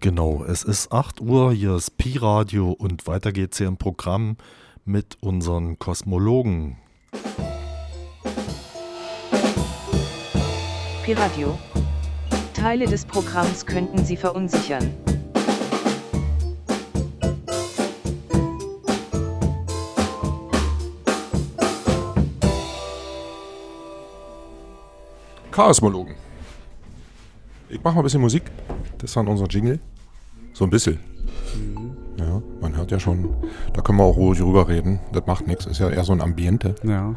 Genau, es ist 8 Uhr, hier ist Pi-Radio und weiter geht's hier im Programm mit unseren Kosmologen. Pi-Radio. Teile des Programms könnten Sie verunsichern. Chaosmologen. Ich mach mal ein bisschen Musik. Das war unser Jingle. So ein bisschen. Ja, man hört ja schon, da können wir auch ruhig drüber reden. Das macht nichts. Ist ja eher so ein Ambiente. Ja.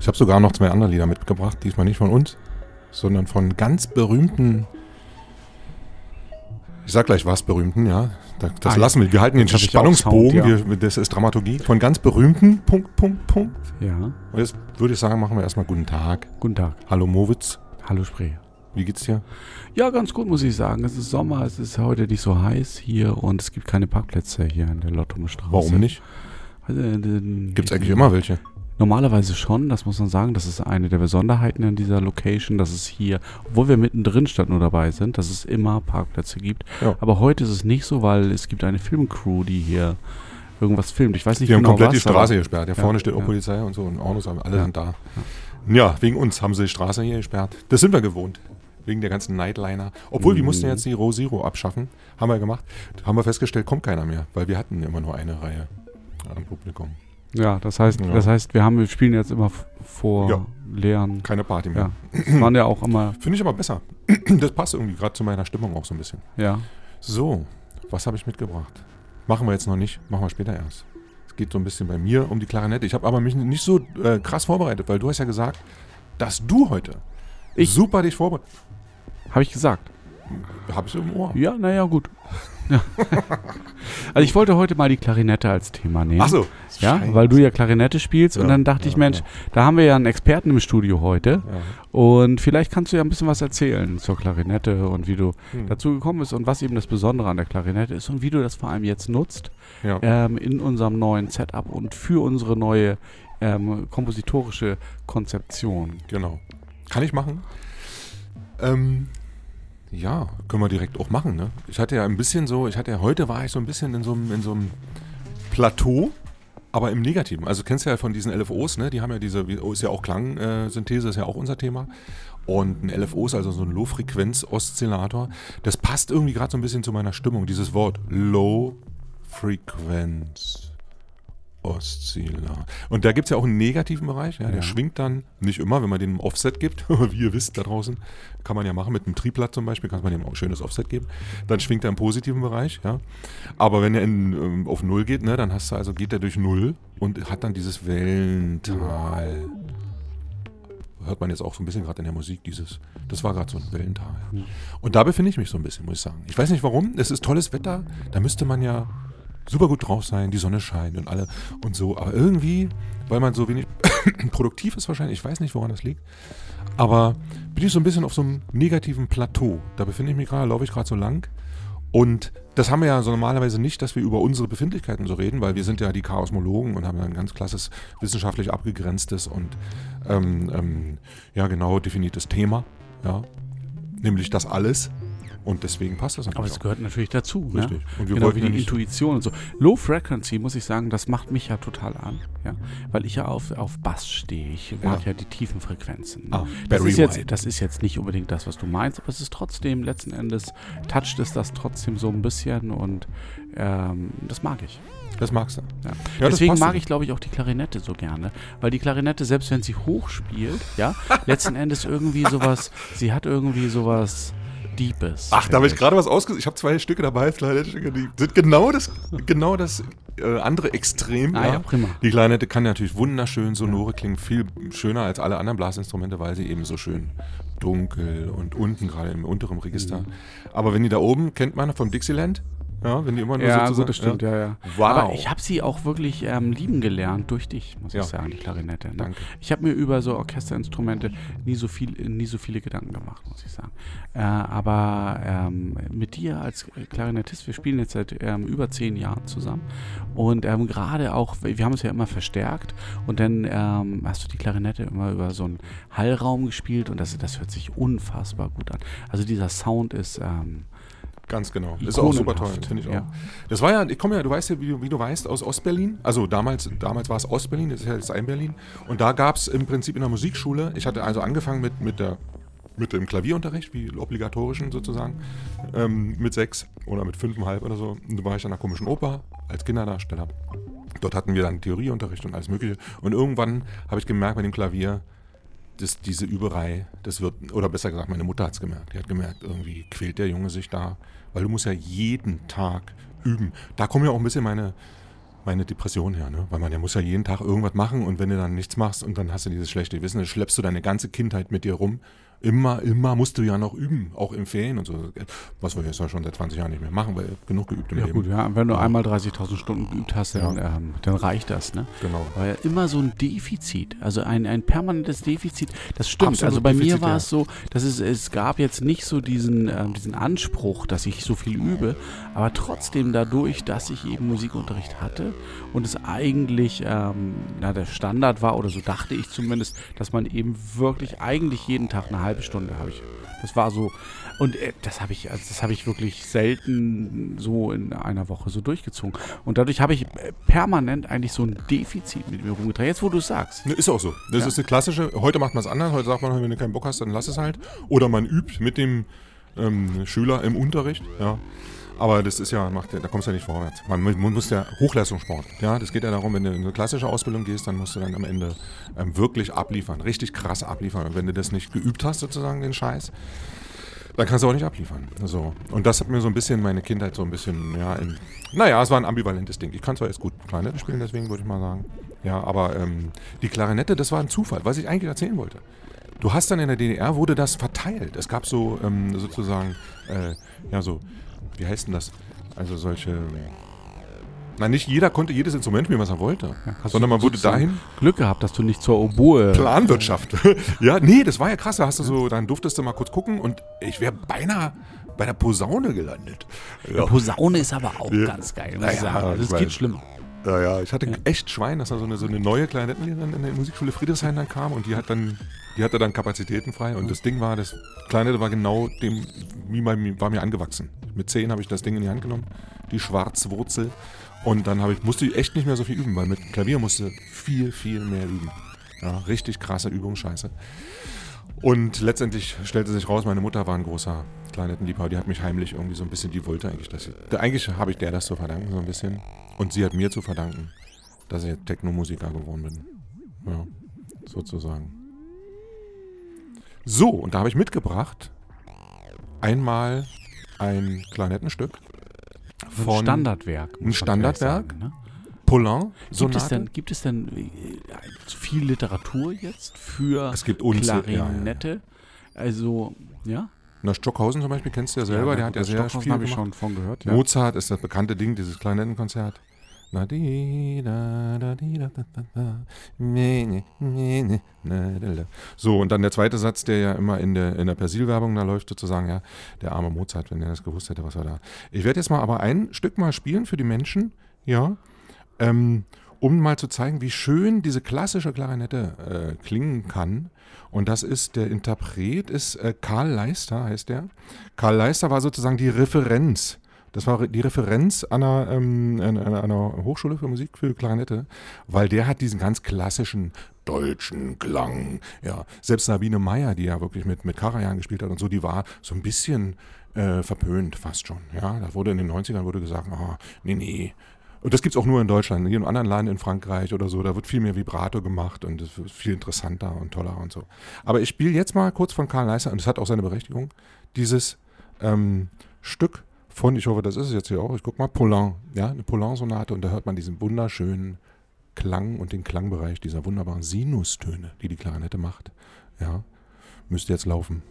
Ich habe sogar noch zwei andere Lieder mitgebracht. Diesmal nicht von uns, sondern von ganz berühmten. Ich sag gleich was berühmten, ja. Da- Das Ah, lassen wir. Wir halten den Spannungsbogen. Sound, ja. wir, das ist Dramaturgie. Von ganz berühmten. Punkt, Punkt, Punkt. Ja. Und jetzt würde ich sagen, machen wir erstmal guten Tag. Guten Tag. Hallo Mowitz. Hallo Spree. Wie geht's dir? Ja, ganz gut, muss ich sagen. Es ist Sommer, es ist heute nicht so heiß hier und es gibt keine Parkplätze hier in der Lottumerstraße. Warum nicht? Also, äh, Gibt's eigentlich immer welche? Normalerweise schon, das muss man sagen. Das ist eine der Besonderheiten in dieser Location, dass es hier, obwohl wir mittendrin statt nur dabei sind, dass es immer Parkplätze gibt. Ja. Aber heute ist es nicht so, weil es gibt eine Filmcrew, die hier irgendwas filmt. Ich weiß nicht Die haben genau komplett was, die Straße gesperrt. Ja, vorne steht auch ja. Polizei und so und Autos, alle Ja. sind da. Ja, wegen uns haben sie die Straße hier gesperrt. Das sind wir gewohnt. Wegen der ganzen Nightliner. Obwohl, wir Mhm. mussten jetzt die Row Zero abschaffen. Haben wir gemacht. Haben wir festgestellt, kommt keiner mehr. Weil wir hatten immer nur eine Reihe am Publikum. Ja, das heißt, Ja. das heißt, wir haben, wir spielen jetzt immer vor Ja. leeren. Keine Party mehr. Ja. Waren ja auch immer, Finde ich aber besser. Das passt irgendwie gerade zu meiner Stimmung auch so ein bisschen. ja. So, was habe ich mitgebracht? Machen wir jetzt noch nicht, machen wir später erst. Es geht so ein bisschen bei mir um die Klarinette. Ich habe aber mich nicht so äh, krass vorbereitet, weil du hast ja gesagt, dass du heute Ich- super dich vorbereitet Habe ich gesagt. Habe ich im Ohr. Ja, naja, gut. Also ich wollte heute mal die Klarinette als Thema nehmen. Ach so. Ja, Scheiße. weil du ja Klarinette spielst und Ja, dann dachte ja, ich, Mensch, ja. da haben wir ja einen Experten im Studio heute und vielleicht kannst du ja ein bisschen was erzählen zur Klarinette und wie du Hm. dazu gekommen bist und was eben das Besondere an der Klarinette ist und wie du das vor allem jetzt nutzt ähm, in unserem neuen Setup und für unsere neue ähm, kompositorische Konzeption. Genau. Kann ich machen? Ähm, ja, können wir direkt auch machen, ne? Ich hatte ja ein bisschen so, ich hatte ja, heute war ich so ein bisschen in so einem, in so einem Plateau, aber im Negativen. Also kennst du ja von diesen LFOs, ne? Die haben ja diese, oh, ist ja auch Klangsynthese, ist ja auch unser Thema. Und ein LFO ist also so ein Low-Frequenz-Oszillator. Das passt irgendwie gerade so ein bisschen zu meiner Stimmung, dieses Wort Low-Frequenz. Oszillator. Und da gibt es ja auch einen negativen Bereich, ja, der Ja. schwingt dann nicht immer, wenn man dem ein Offset gibt, wie ihr wisst da draußen, kann man ja machen mit einem Triplat zum Beispiel, kann man dem auch ein schönes Offset geben, dann schwingt er im positiven Bereich, ja. Aber wenn er in, ähm, auf Null geht, ne, dann hast du also, geht er durch Null und hat dann dieses Wellental. Hört man jetzt auch so ein bisschen gerade in der Musik, dieses, das war gerade so ein Wellental. Und da befinde ich mich so ein bisschen, muss ich sagen. Ich weiß nicht warum, es ist tolles Wetter, da müsste man ja super gut drauf sein, die Sonne scheint und alle und so. Aber irgendwie, weil man so wenig produktiv ist wahrscheinlich, ich weiß nicht, woran das liegt, aber bin ich so ein bisschen auf so einem negativen Plateau. Da befinde ich mich gerade, laufe ich gerade so lang. Und das haben wir ja so normalerweise nicht, dass wir über unsere Befindlichkeiten so reden, weil wir sind ja die Chaosmologen und haben ein ganz klasses wissenschaftlich abgegrenztes und ähm, ähm, ja genau definiertes Thema, ja, nämlich das alles. Und deswegen passt das Aber natürlich es gehört natürlich dazu. Ne? Richtig. Und wir genau wie die Intuition und so. Low Frequency, muss ich sagen, das macht mich ja total an. Ja? Weil ich ja auf, auf Bass stehe. Ich mag ja, die tiefen Frequenzen. Ne? Ah, das, ist jetzt, das ist jetzt nicht unbedingt das, was du meinst, aber es ist trotzdem, letzten Endes, toucht es das trotzdem so ein bisschen und ähm, das mag ich. Das magst du. Ja. Ja, Deswegen mag ich, glaube ich, auch die Klarinette so gerne. Weil die Klarinette, selbst wenn sie hoch spielt, ja, letzten Endes irgendwie sowas, sie hat irgendwie sowas Deepes. Ach, da habe ich gerade was ausgesucht. Ich habe zwei Stücke dabei, Kleinette-Stücke, die sind genau das, genau das äh, andere Extrem. Ah ja, prima. Die Kleinette kann natürlich wunderschön sonore klingen, viel schöner als alle anderen Blasinstrumente, weil sie eben so schön dunkel und unten, gerade im unteren Register. Mhm. Aber wenn die da oben, kennt man von Dixieland, ja, wenn die immer nur Ja, sozusagen, gut, das stimmt, ja, ja. Wow. Aber ich habe sie auch wirklich ähm, lieben gelernt durch dich, muss Ja. ich sagen, die Klarinette. Ne? Danke. Ich habe mir über so Orchesterinstrumente nie so viel, nie so viele Gedanken gemacht, muss ich sagen. Äh, aber ähm, mit dir als Klarinettist, wir spielen jetzt seit ähm, über zehn Jahren zusammen und ähm, gerade auch, wir haben es ja immer verstärkt und dann ähm, hast du die Klarinette immer über so einen Hallraum gespielt und das, das hört sich unfassbar gut an. Also dieser Sound ist ähm, Ganz genau. Ist auch super toll, finde ich auch. ja. Das war ja, ich komme ja, du weißt ja, wie, du- wie du weißt, aus Ostberlin. Also damals, damals war es Ostberlin, das ist ja jetzt Ein-Berlin. Und da gab es im Prinzip in der Musikschule, ich hatte also angefangen mit, mit, der, mit dem Klavierunterricht, wie obligatorischen sozusagen, ähm, mit sechs oder mit fünfeinhalb oder so. Und da war ich an der komischen Oper als Kinderdarsteller. Dort hatten wir dann Theorieunterricht und alles Mögliche. Und irgendwann habe ich gemerkt bei dem Klavier, dass diese Überei, das wird, oder besser gesagt, meine Mutter hat es gemerkt. Die hat gemerkt, irgendwie quält der Junge sich da, weil du musst ja jeden Tag üben. Da kommen ja auch ein bisschen meine, meine Depression her, ne? Weil man ja muss ja jeden Tag irgendwas machen und wenn du dann nichts machst und dann hast du dieses schlechte Gewissen, dann schleppst du deine ganze Kindheit mit dir rum. Immer, immer musst du ja noch üben, auch im Ferien und so. Was wir jetzt ja schon seit 20 Jahren nicht mehr machen, weil genug geübt im Ja Leben. gut, ja, wenn du einmal 30.000 Stunden geübt hast, dann, ähm, dann reicht das, ne? Genau. War ja immer so ein Defizit, also ein, ein permanentes Defizit. Das stimmt. Absolut also bei mir Defizit, war ja. es so, dass es, es gab jetzt nicht so diesen, ähm, diesen Anspruch, dass ich so viel übe, aber trotzdem dadurch, dass ich eben Musikunterricht hatte und es eigentlich ähm, na, der Standard war, oder so dachte ich zumindest, dass man eben wirklich eigentlich jeden Tag eine halbe Stunde habe ich. Das war so. Und äh, das habe ich, also das habe ich wirklich selten so in einer Woche so durchgezogen. Und dadurch habe ich äh, permanent eigentlich so ein Defizit mit mir rumgetragen. Jetzt, wo du es sagst. Ne, Ist auch so. Das Ja. ist eine klassische, heute macht man es anders, heute sagt man, wenn du keinen Bock hast, dann lass es halt. Oder man übt mit dem ähm, Schüler im Unterricht, ja. Aber das ist ja, macht, da kommst du ja nicht vorwärts. Man muss ja Hochleistungssport. Ja, das geht ja darum, wenn du in eine klassische Ausbildung gehst, dann musst du dann am Ende ähm, wirklich abliefern, richtig krass abliefern. Und wenn du das nicht geübt hast, sozusagen, den Scheiß, dann kannst du auch nicht abliefern. So. Und das hat mir so ein bisschen meine Kindheit so ein bisschen, ja, in, naja, es war ein ambivalentes Ding. Ich kann zwar jetzt gut Klarinette spielen, deswegen würde ich mal sagen. Ja, aber ähm, die Klarinette, das war ein Zufall, was ich eigentlich erzählen wollte. Du hast dann in der DDR, wurde das verteilt. Es gab so ähm, sozusagen, äh, ja, so, wie heißt denn das? Also solche. Nein, nicht jeder konnte jedes Instrument spielen, was er wollte. Hast sondern man wurde dahin. Glück gehabt, dass du nicht zur Oboe. Planwirtschaft. ja, nee, das war ja krass. Da hast du so, dann durftest du mal kurz gucken und ich wäre beinahe bei der Posaune gelandet. Ja, Posaune ist aber auch Ja. ganz geil, muss Ja, ich sagen. ja, Das ich geht weiß. Ja, ja, ich hatte echt Schwein, dass da so eine, so eine neue Klarinettenlehrerin in der Musikschule Friedrichshain dann kam und die hat dann, die hatte dann Kapazitäten frei und das Ding war, das Kleinette war genau dem, wie mir, war mir angewachsen. Mit zehn habe ich das Ding in die Hand genommen, die Schwarzwurzel und dann habe ich, musste ich echt nicht mehr so viel üben, weil mit Klavier musste viel, viel mehr üben. Ja, richtig krasse Übungsscheiße. Und letztendlich stellte sich raus, meine Mutter war ein großer Kleinettenliebhaber. Die hat mich heimlich irgendwie so ein bisschen, die wollte eigentlich, dass ich, eigentlich habe ich der das zu verdanken, so ein bisschen. Und sie hat mir zu verdanken, dass ich Technomusiker geworden bin. Ja, sozusagen. So, und da habe ich mitgebracht einmal ein Klarinettenstück Ein von Standardwerk. muss Ein Standardwerk? Sagen, ne? Poulain. Gibt es Sonate. denn, gibt es denn äh, viel Literatur jetzt für Es gibt Unzähl- ja, ja, ja. Klarinette? Also, ja? Na, Stockhausen zum Beispiel kennst du ja selber, der hat ja sehr viel habe ich schon von gehört. Ja. Mozart ist das bekannte Ding, dieses Klarinettenkonzert. Na, di, da, da, di, da, da, da, da, ne, ne, ne, ne, na, da, da. So, und dann der zweite Satz, der ja immer in der, in der Persil-Werbung da läuft, sozusagen, ja, der arme Mozart, wenn er das gewusst hätte, was war da. Ich werde jetzt mal aber ein Stück mal spielen für die Menschen, ja, ähm, um mal zu zeigen, wie schön diese klassische Klarinette äh, klingen kann. Und das ist, der Interpret ist äh, Karl Leister, heißt der. Karl Leister war sozusagen die Referenz. Das war die Referenz einer, ähm, einer, einer Hochschule für Musik für Klarinette, weil der hat diesen ganz klassischen deutschen Klang. Ja, selbst Sabine Meyer, die ja wirklich mit, mit Karajan gespielt hat und so, die war so ein bisschen äh, verpönt fast schon. Ja, da wurde in den 90ern wurde gesagt, ah, nee, nee, und das gibt es auch nur in Deutschland. In jedem anderen Land, in Frankreich oder so, da wird viel mehr Vibrato gemacht und es wird viel interessanter und toller und so. Aber ich spiele jetzt mal kurz von Karl Leister, und das hat auch seine Berechtigung, dieses ähm, Stück von, ich hoffe, das ist es jetzt hier auch, ich guck mal, Poulain, ja, eine Poulain-Sonate und da hört man diesen wunderschönen Klang und den Klangbereich dieser wunderbaren Sinustöne, die die Klarinette macht. Ja, müsste jetzt laufen.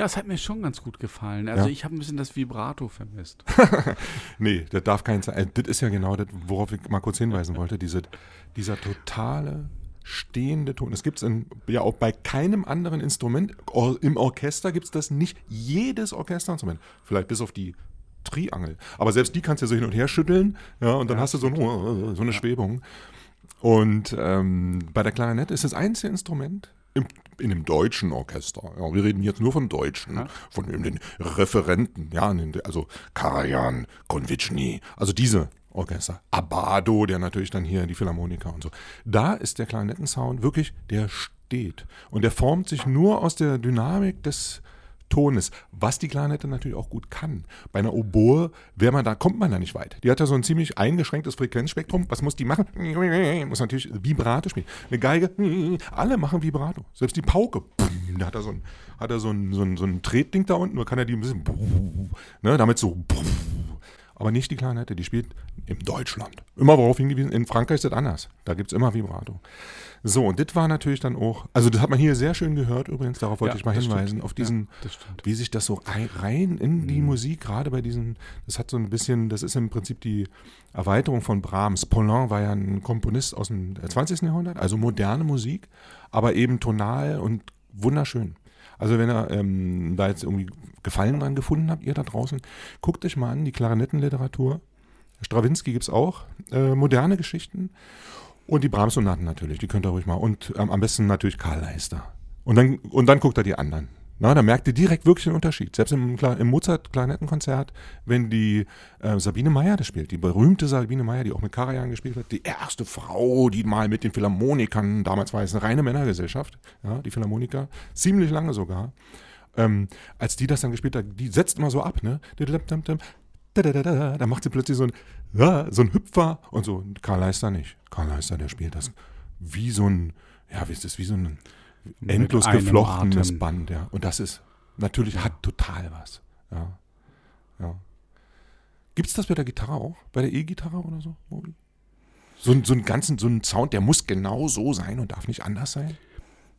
Ja, es hat mir schon ganz gut gefallen. Also Ja. ich habe ein bisschen das Vibrato vermisst. Nee, das darf kein sein. Äh, Das ist ja genau das, worauf ich mal kurz hinweisen wollte. Diese, dieser totale stehende Ton. Das gibt es ja auch bei keinem anderen Instrument. Im Orchester gibt es das nicht. Jedes Orchesterinstrument. Vielleicht bis auf die Triangel. Aber selbst die kannst du so hin und her schütteln. Ja, und dann hast du so, ein, so eine Schwebung. Und ähm, bei der Klarinette ist das einzige Instrument im, in einem deutschen Orchester. Ja, wir reden jetzt nur von Deutschen, Ja. von den Referenten, ja, also Karajan, Konvitschny, also diese Orchester. Abado, der natürlich dann hier die Philharmoniker und so. Da ist der Klarinettensound wirklich, der steht. Und der formt sich nur aus der Dynamik des Tones, was die Klarinette natürlich auch gut kann. Bei einer Oboe wäre man da, kommt man da nicht weit. Die hat ja so ein ziemlich eingeschränktes Frequenzspektrum. Was muss die machen? Muss natürlich Vibrato spielen. Eine Geige, alle machen Vibrato. Selbst die Pauke. Da hat er so ein, hat er so ein, so ein, so ein Tretding da unten, nur kann er die ein bisschen, ne, damit so, aber nicht die Klarinette, die spielt in Deutschland. Immer worauf hingewiesen, in Frankreich ist das anders. Da gibt es immer Vibrato. So, und das war natürlich dann auch, also das hat man hier sehr schön gehört übrigens, darauf wollte Ja, ich mal hinweisen, stimmt. auf diesen, Ja, wie sich das so ei- rein in die Musik, gerade bei diesen, das hat so ein bisschen, das ist im Prinzip die Erweiterung von Brahms. Poulain war ja ein Komponist aus dem 20. Jahrhundert, also moderne Musik, aber eben tonal und wunderschön. Also wenn ihr ähm, da jetzt irgendwie Gefallen dran gefunden habt, ihr da draußen, guckt euch mal an, die Klarinettenliteratur. Stravinsky gibt es auch, äh, moderne Geschichten. Und die Brahms-Sonaten natürlich, die könnt ihr ruhig mal. Und ähm, am besten natürlich Karl Leister. Und dann, und dann guckt er die anderen. Na, da merkt ihr direkt wirklich den Unterschied. Selbst im, im Mozart-Klarinettenkonzert, wenn die äh, Sabine Meyer das spielt, die berühmte Sabine Meyer, die auch mit Karajan gespielt hat, die erste Frau, die mal mit den Philharmonikern, damals war es eine reine Männergesellschaft, ja, die Philharmoniker, ziemlich lange sogar, ähm, als die das dann gespielt hat, die setzt immer so ab, ne? Da macht sie plötzlich so ein, so ein Hüpfer und so. Karl Leister nicht. Karl Leister, der spielt das wie so ein, ja, wie ist das, wie so ein endlos geflochtenes. Band, ja. Und das ist, natürlich hat total was. Ja. ja. Gibt es das bei der Gitarre auch? Bei der E-Gitarre oder so? So, ein- so einen ganzen, so einen Sound, der muss genau so sein und darf nicht anders sein?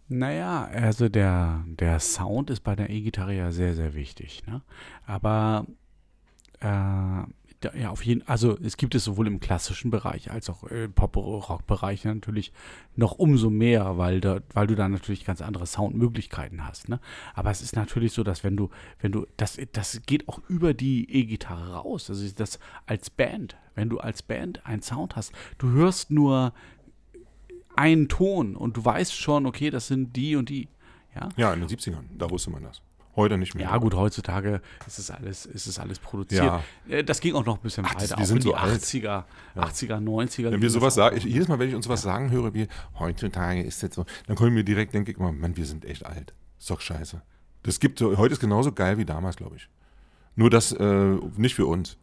Naja, also der, der Sound ist bei der E-Gitarre ja sehr, sehr wichtig. Ne? Aber äh, ja, auf jeden also es gibt es sowohl im klassischen Bereich als auch im Pop-Rock-Bereich natürlich noch umso mehr, weil, da, weil du da natürlich ganz andere Soundmöglichkeiten hast. Ne? Aber es ist natürlich so, dass wenn du, wenn du, das, das geht auch über die E-Gitarre raus. Also das als Band, wenn du als Band einen Sound hast, du hörst nur einen Ton und du weißt schon, okay, das sind die und die. Ja, Ja, in den 70ern, da wusste man das. Heute nicht mehr. ja gut, heutzutage ist es alles, ist es alles produziert. Ja. Äh, Das ging auch noch ein bisschen Ach, weiter. wir sind so alt. 80er, 80er, 90er. Wenn wir sowas sagen, ich, jedes Mal, wenn ich uns was sagen höre, wie heutzutage ist das so, dann komme ich mir direkt, denke ich immer, Mann, wir sind echt alt. Ist doch scheiße. Das gibt so, heute ist genauso geil wie damals, glaube ich. Nur das äh, nicht für uns.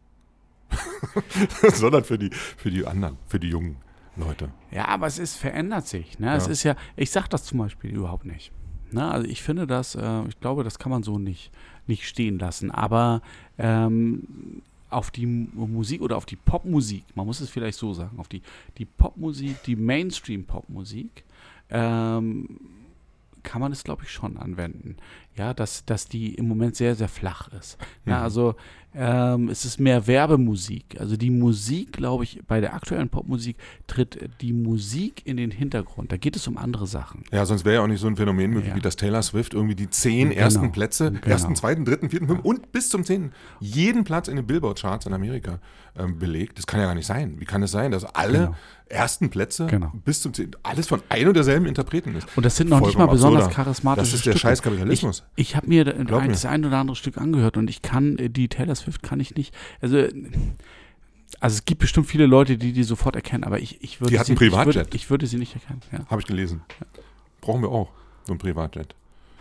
Sondern für die, für die anderen, für die jungen Leute. Ja, aber es ist, verändert sich. Ne? Es Ja. ist ja, ich sag das zum Beispiel überhaupt nicht. Ne? Also ich finde das, äh, ich glaube, das kann man so nicht, nicht stehen lassen. Aber ähm, auf die Musik oder auf die Popmusik, man muss es vielleicht so sagen, auf die, die Popmusik, die Mainstream-Popmusik, ähm, kann man es, glaube ich, schon anwenden. Ja, dass, dass die im Moment sehr, sehr flach ist. Ja, Mhm. also ähm, es ist mehr Werbemusik. Also die Musik, glaube ich, bei der aktuellen Popmusik tritt die Musik in den Hintergrund. Da geht es um andere Sachen. Ja, sonst wäre ja auch nicht so ein Phänomen möglich, Ja. wie das Taylor Swift irgendwie die zehn Genau. ersten Plätze, Genau. ersten, zweiten, dritten, vierten, fünften und bis zum zehnten, jeden Platz in den Billboard-Charts in Amerika ähm, belegt. Das kann ja gar nicht sein. Wie kann es sein, dass alle Genau. ersten Plätze Genau. bis zum zehnten, alles von ein und derselben Interpreten ist? Und das sind noch nicht mal Vollkommen besonders absurder. charismatische Das ist der Stücke. scheiß Kapitalismus. Ich, ich habe mir Glaub mir. das ein oder andere Stück angehört und ich kann äh, die Taylor Swift kann ich nicht. Also äh, also es gibt bestimmt viele Leute, die die sofort erkennen, aber ich, ich würde Die hat sie, einen ich würde, Privatjet. ich würde sie nicht erkennen. Ja. Habe ich gelesen. Brauchen wir auch. So ein Privatjet.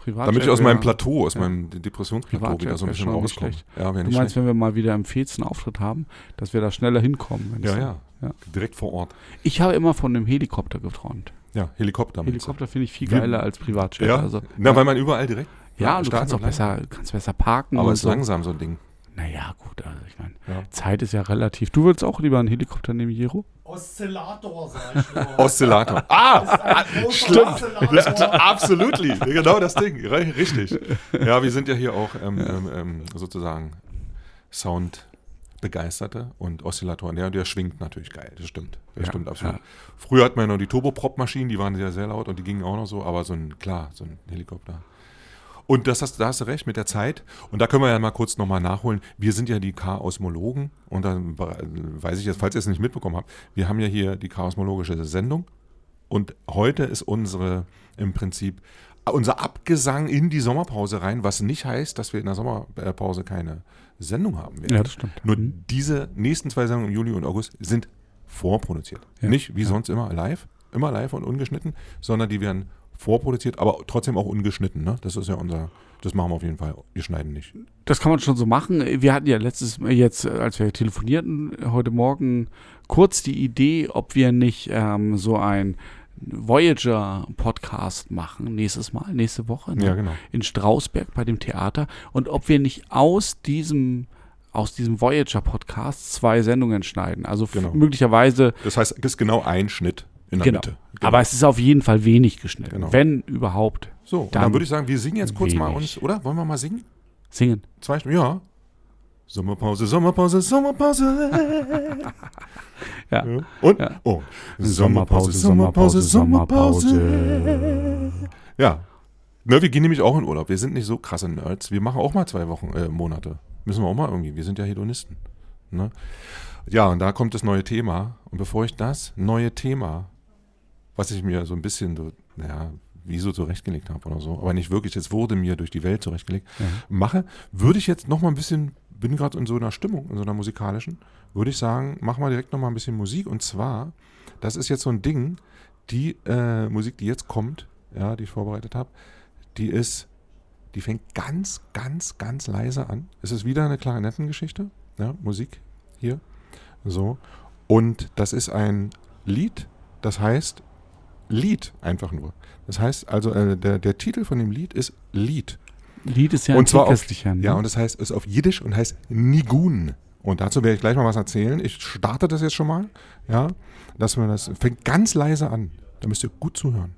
Privatjet Damit ich aus meinem Plateau, aus ja. meinem Depressionsplateau Privatjet wieder so ein bisschen rauskomme. Ja, Du meinst, schlecht. wenn wir mal wieder im Fezen Auftritt haben, dass wir da schneller hinkommen? Ja, ja, ja. Direkt vor Ort. Ich habe immer von einem Helikopter geträumt. Ja, Helikopter. Helikopter finde ich viel geiler als Privatjet. Ja, also, Na, weil man überall direkt. Ja, und du kannst auch besser, kannst besser parken. Aber es ist so. langsam, so ein Ding. Naja, gut, also ich meine, Ja. Zeit ist ja relativ. Du würdest auch lieber einen Helikopter nehmen, Jero? Oszillator, sag ich nur. Oszillator. Ah, großer stimmt. Oszillator. Absolutely. Genau das Ding. Ri- Richtig. Ja, wir sind ja hier auch ähm, ähm, ähm, sozusagen Sound-Begeisterte und Oszillatoren. Der, der schwingt natürlich geil. Das stimmt. Das Ja, stimmt absolut. ja. Früher hatten wir noch die Turboprop-Maschinen, die waren sehr, sehr laut und die gingen auch noch so, aber so ein, klar, so ein Helikopter. Und das hast, da hast du recht mit der Zeit. Und da können wir ja mal kurz nochmal nachholen. Wir sind ja die Chaosmologen. Und dann weiß ich jetzt, falls ihr es nicht mitbekommen habt, wir haben ja hier die chaosmologische Sendung. Und heute ist unsere im Prinzip unser Abgesang in die Sommerpause rein, was nicht heißt, dass wir in der Sommerpause keine Sendung haben werden. Ja, das stimmt. Nur Mhm. diese nächsten zwei Sendungen im Juli und August sind vorproduziert. Ja, Nicht wie ja. sonst immer live, immer live und ungeschnitten, sondern die werden vorproduziert, aber trotzdem auch ungeschnitten. Ne? Das ist ja unser, das machen wir auf jeden Fall. Wir schneiden nicht. Das kann man schon so machen. Wir hatten ja letztes Mal jetzt, als wir telefonierten, heute Morgen kurz die Idee, ob wir nicht ähm, so ein Voyager-Podcast machen, nächstes Mal, nächste Woche, ne? Ja, genau. in Strausberg bei dem Theater. Und ob wir nicht aus diesem aus diesem Voyager-Podcast zwei Sendungen schneiden. Also Genau. möglicherweise, Das heißt, es ist genau ein Schnitt in der genau. Mitte. Aber es ist auf jeden Fall wenig geschnitten. Genau. Wenn überhaupt. so, dann, dann würde ich sagen, wir singen jetzt kurz mal wenig. uns, oder? Wollen wir mal singen? Singen. Zwei Stunden? Ja. Sommerpause, Sommerpause, Sommerpause. Ja. Ja. Und? Ja. Oh. Sommerpause, Sommerpause, Sommerpause. Ja. Ne, wir gehen nämlich auch in Urlaub. Wir sind nicht so krasse Nerds. Wir machen auch mal zwei Wochen, äh, Monate. Müssen wir auch mal irgendwie. Wir sind ja Hedonisten. Ne? Ja, und da kommt das neue Thema. Und bevor ich das neue Thema, was ich mir so ein bisschen so, naja, wie so zurechtgelegt habe oder so, aber nicht wirklich, es wurde mir durch die Welt zurechtgelegt, mache, würde ich jetzt noch mal ein bisschen, bin gerade in so einer Stimmung, in so einer musikalischen, würde ich sagen, mach mal direkt noch mal ein bisschen Musik. Und zwar, das ist jetzt so ein Ding, die äh, Musik, die jetzt kommt, ja, die ich vorbereitet habe, die ist, die fängt ganz, ganz, ganz leise an. Es ist wieder eine Klarinettengeschichte, ja, Musik hier, so. Und das ist ein Lied, das heißt Lied einfach nur. Das heißt also, äh, der, der Titel von dem Lied ist Lied. Lied ist ja und zwar auf, ne? ja, und das heißt, ist auf Jiddisch und heißt Nigun. Und dazu werde ich gleich mal was erzählen. Ich starte das jetzt schon mal, ja, dass man das fängt ganz leise an. Da müsst ihr gut zuhören.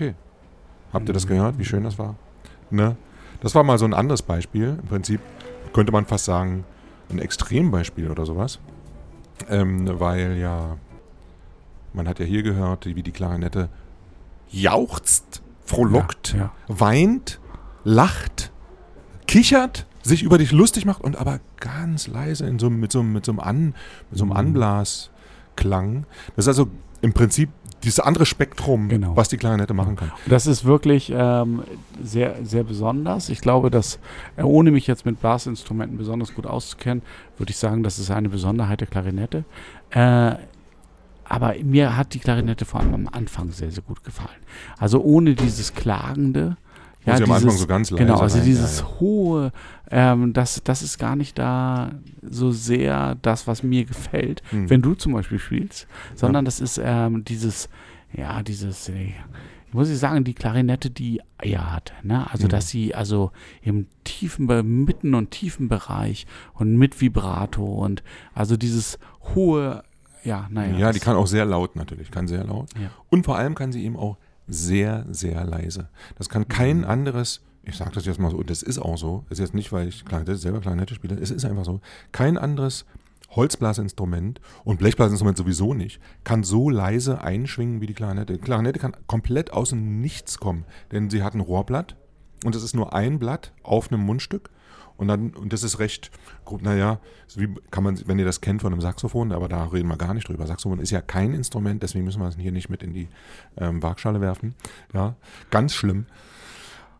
Okay. Habt ihr das gehört, wie schön das war? Ne? Das war mal so ein anderes Beispiel. Im Prinzip könnte man fast sagen, ein Extrembeispiel oder sowas. Ähm, weil ja, man hat ja hier gehört, wie die Klarinette jauchzt, frohlockt, Ja, ja. weint, lacht, kichert, sich über dich lustig macht und aber ganz leise in so, mit, so, einem- mit so einem, An, mit so einem Mhm. Anblasklang. Das ist also im Prinzip dieses andere Spektrum, Genau. was die Klarinette machen kann. Das ist wirklich ähm, sehr, sehr besonders. Ich glaube, dass, äh, ohne mich jetzt mit Blasinstrumenten besonders gut auszukennen, würde ich sagen, das ist eine Besonderheit der Klarinette. Äh, aber mir hat die Klarinette vor allem am Anfang sehr, sehr gut gefallen. Also ohne dieses Klagende. Wo sie am Anfang dieses- so ganz leise Genau, also rein- dieses ja, ja. hohe, ähm, das, das ist gar nicht da so sehr das, was mir gefällt, Hm. wenn du zum Beispiel spielst, sondern das ist ähm, dieses, ja, dieses, äh, ich muss ich sagen, die Klarinette, die Eier hat, ne? Also Mhm. dass sie also im tiefen, mitten und tiefen Bereich und mit Vibrato und also dieses hohe, ja, naja. Ja, die kann auch sehr laut natürlich, kann sehr laut. Ja. Und vor allem kann sie eben auch sehr, sehr leise. Das kann kein Mhm. anderes, ich sage das jetzt mal so, und das ist auch so, ist jetzt nicht, weil ich Klarinette, selber Klarinette spiele, es ist einfach so, kein anderes Holzblasinstrument und Blechblasinstrument sowieso nicht, kann so leise einschwingen wie die Klarinette. Die Klarinette kann komplett aus dem Nichts kommen, denn sie hat ein Rohrblatt und es ist nur ein Blatt auf einem Mundstück und dann, und das ist recht, gut, naja, wie kann man, wenn ihr das kennt von einem Saxophon, aber da reden wir gar nicht drüber. Saxophon ist ja kein Instrument, deswegen müssen wir es hier nicht mit in die ähm, Waagschale werfen. Ja, ganz schlimm.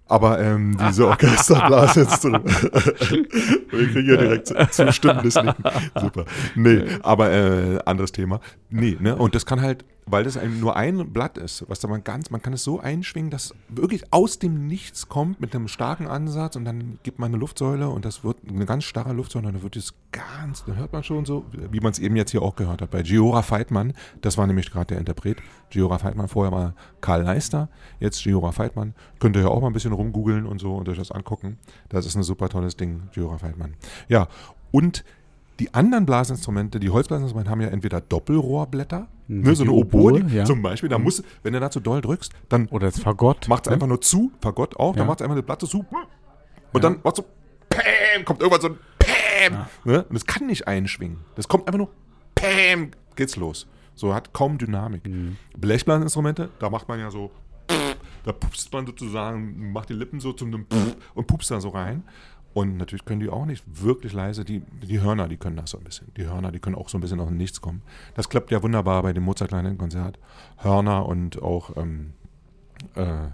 Aber ähm, diese Orchesterblasinstrumente. Wir kriegen ja direkt zustimmendes Nicken. Super. Nee, aber äh, anderes Thema. Nee, ne? Und das kann halt, weil das nur ein Blatt ist, was da man ganz, man kann es so einschwingen, dass wirklich aus dem Nichts kommt mit einem starken Ansatz und dann gibt man eine Luftsäule und das wird eine ganz starre Luftsäule und dann wird es ganz, dann hört man schon so, wie man es eben jetzt hier auch gehört hat. Bei Giora Feitmann, das war nämlich gerade der Interpret. Giora Feitmann, vorher war Karl Leister, jetzt Giora Feitmann. Könnt ihr ja auch mal ein bisschen rumgoogeln und so und euch das angucken. Das ist ein super tolles Ding, Giora Feitmann. Ja, und die anderen Blasinstrumente, die Holzblasinstrumente haben ja entweder Doppelrohrblätter, ne, so eine Oboe, Oboe, ja. zum Beispiel. Da muss, wenn du da zu doll drückst, dann Oder das Fagott. macht es ne? einfach nur zu, Fagott auch, dann macht es einfach eine Platte zu und dann macht so Pam, kommt irgendwann so ein Pam. Ne? Und das kann nicht einschwingen. Das kommt einfach nur Pam, geht's los. So hat kaum Dynamik. Mhm. Blechblasinstrumente, da macht man ja so, da pupst man sozusagen, macht die Lippen so zu einem und pupst da so rein. Und natürlich können die auch nicht wirklich leise, die, die Hörner, die können das so ein bisschen. Die Hörner, die können auch so ein bisschen aus dem Nichts kommen. Das klappt ja wunderbar bei dem Mozart-Kleinenkonzert. Hörner und auch ähm, äh,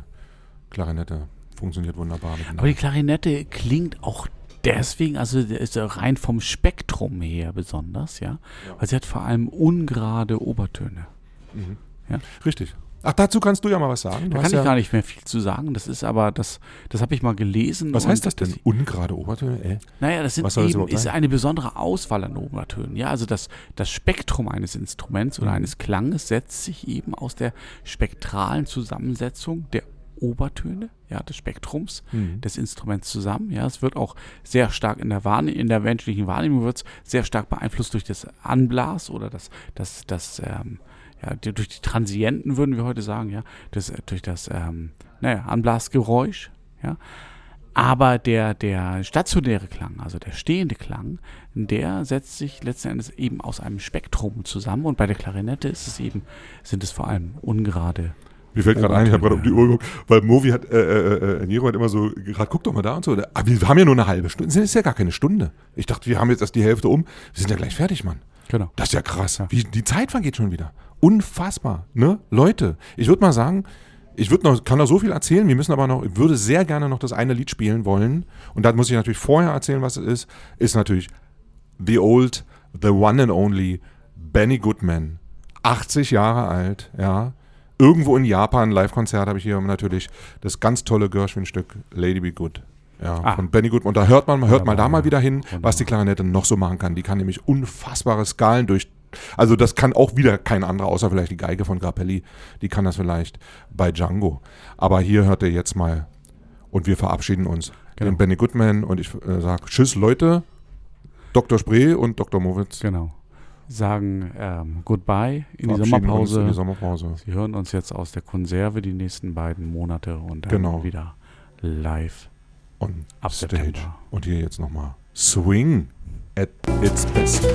Klarinette funktioniert wunderbar. Aber die Klarinette klingt auch deswegen, also ist ja rein vom Spektrum her besonders, ja. Weil sie hat vor allem ungerade Obertöne. Mhm. Ja. Richtig. Ach, dazu kannst du ja mal was sagen. Du Da kann ich ja, gar nicht mehr viel zu sagen. Das ist aber, das, das habe ich mal gelesen. was heißt das denn? Ungerade Obertöne? Äh? Naja, das sind das eben, überhaupt ist eine besondere Auswahl an Obertönen. Ja, also das, das Spektrum eines Instruments oder Mhm. eines Klanges setzt sich eben aus der spektralen Zusammensetzung der Obertöne, ja, des Spektrums Mhm. des Instruments zusammen. Ja, es wird auch sehr stark in der Wahrne in der menschlichen Wahrnehmung wird es sehr stark beeinflusst durch das Anblas oder das, das, das, ähm, ja, durch die Transienten würden wir heute sagen, ja, das, äh, durch das, ähm, naja, Anblasgeräusch, ja. Aber der, der stationäre Klang, also der stehende Klang, der setzt sich letzten Endes eben aus einem Spektrum zusammen. Und bei der Klarinette ist es eben, sind es vor allem ungerade. Mir fällt gerade ein, ich habe gerade um die Uhr geguckt, weil Movi hat, äh, äh, äh, Nero hat immer so, gerade guck doch mal da und so. Aber wir haben ja nur eine halbe Stunde. Das ist ja gar keine Stunde. Ich dachte, wir haben jetzt erst die Hälfte um. Wir sind ja gleich fertig, Mann. Genau. Das ist ja krass. Wie, die Zeit vergeht schon wieder. Unfassbar. Ne? Leute, ich würde mal sagen, ich würde noch, kann noch so viel erzählen, wir müssen aber noch, ich würde sehr gerne noch das eine Lied spielen wollen. Und da muss ich natürlich vorher erzählen, was es ist. Ist natürlich The Old, The One and Only Benny Goodman. 80 Jahre alt, ja. Irgendwo in Japan, Live-Konzert, habe ich hier natürlich das ganz tolle Gershwin-Stück Lady Be Good. Ja, ah. von Benny Goodman. Und da hört man, hört Wunderbar. mal da mal wieder hin, Wunderbar. was die Klarinette noch so machen kann. Die kann nämlich unfassbare Skalen durch. Also das kann auch wieder kein anderer, außer vielleicht die Geige von Grappelli. Die kann das vielleicht bei Django. Aber hier hört ihr jetzt mal und wir verabschieden uns. Genau. Den Benny Goodman und ich äh, sage Tschüss Leute, Dr. Spree und Dr. Mowitz. Genau. Sagen ähm, Goodbye in die, Sommerpause. in die Sommerpause. Sie hören uns jetzt aus der Konserve die nächsten beiden Monate und dann genau. wieder live on Ab Stage. September. Und hier jetzt nochmal Swing at its best.